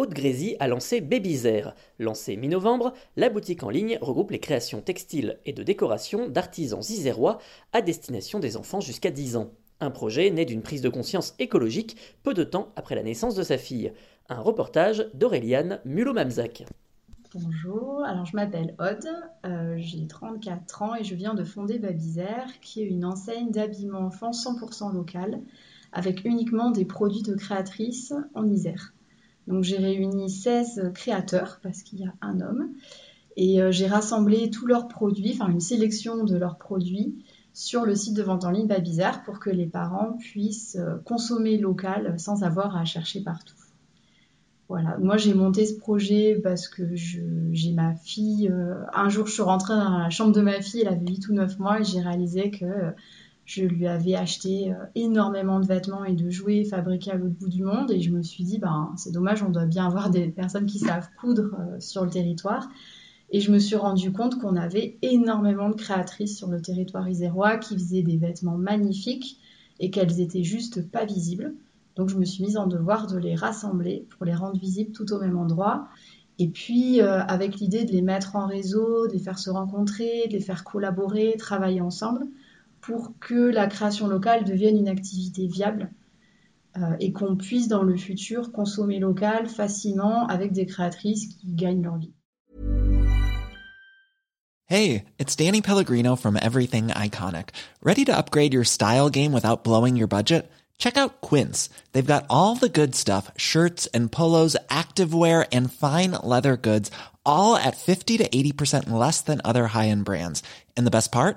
Haute Grézy a lancé Babyzer. Lancée mi-novembre, la boutique en ligne regroupe les créations textiles et de décoration d'artisans isérois à destination des enfants jusqu'à 10 ans. Un projet né d'une prise de conscience écologique peu de temps après la naissance de sa fille. Un reportage d'Auréliane Mulot-Mamzac. Bonjour, alors je m'appelle Aude, euh, j'ai 34 ans et je viens de fonder Babyzer, qui est une enseigne d'habillement enfant 100% local, avec uniquement des produits de créatrices en Isère. Donc j'ai réuni 16 créateurs, parce qu'il y a un homme, et euh, j'ai rassemblé tous leurs produits, enfin une sélection de leurs produits, sur le site de vente en ligne Babyzer pour que les parents puissent euh, consommer local sans avoir à chercher partout. Voilà, moi j'ai monté ce projet parce que j'ai ma fille. Euh, un jour, je suis rentrée dans la chambre de ma fille, elle avait 8 ou 9 mois, et j'ai réalisé que je lui avais acheté énormément de vêtements et de jouets fabriqués à l'autre bout du monde. Et je me suis dit, ben, c'est dommage, on doit bien avoir des personnes qui savent coudre sur le territoire. Et je me suis rendu compte qu'on avait énormément de créatrices sur le territoire isérois qui faisaient des vêtements magnifiques et qu'elles étaient juste pas visibles. Donc je me suis mise en devoir de les rassembler pour les rendre visibles tout au même endroit. Et puis euh, avec l'idée de les mettre en réseau, de les faire se rencontrer, de les faire collaborer, travailler ensemble pour que la création locale devienne une activité viable euh, et qu'on puisse dans le futur consommer local facilement avec des créatrices qui gagnent leur vie. Hey, it's Danny Pellegrino from Everything Iconic. Ready to upgrade your style game without blowing your budget? Check out Quince. They've got all the good stuff, shirts and polos, activewear and fine leather goods, all at 50 to 80% less than other high-end brands. And the best part?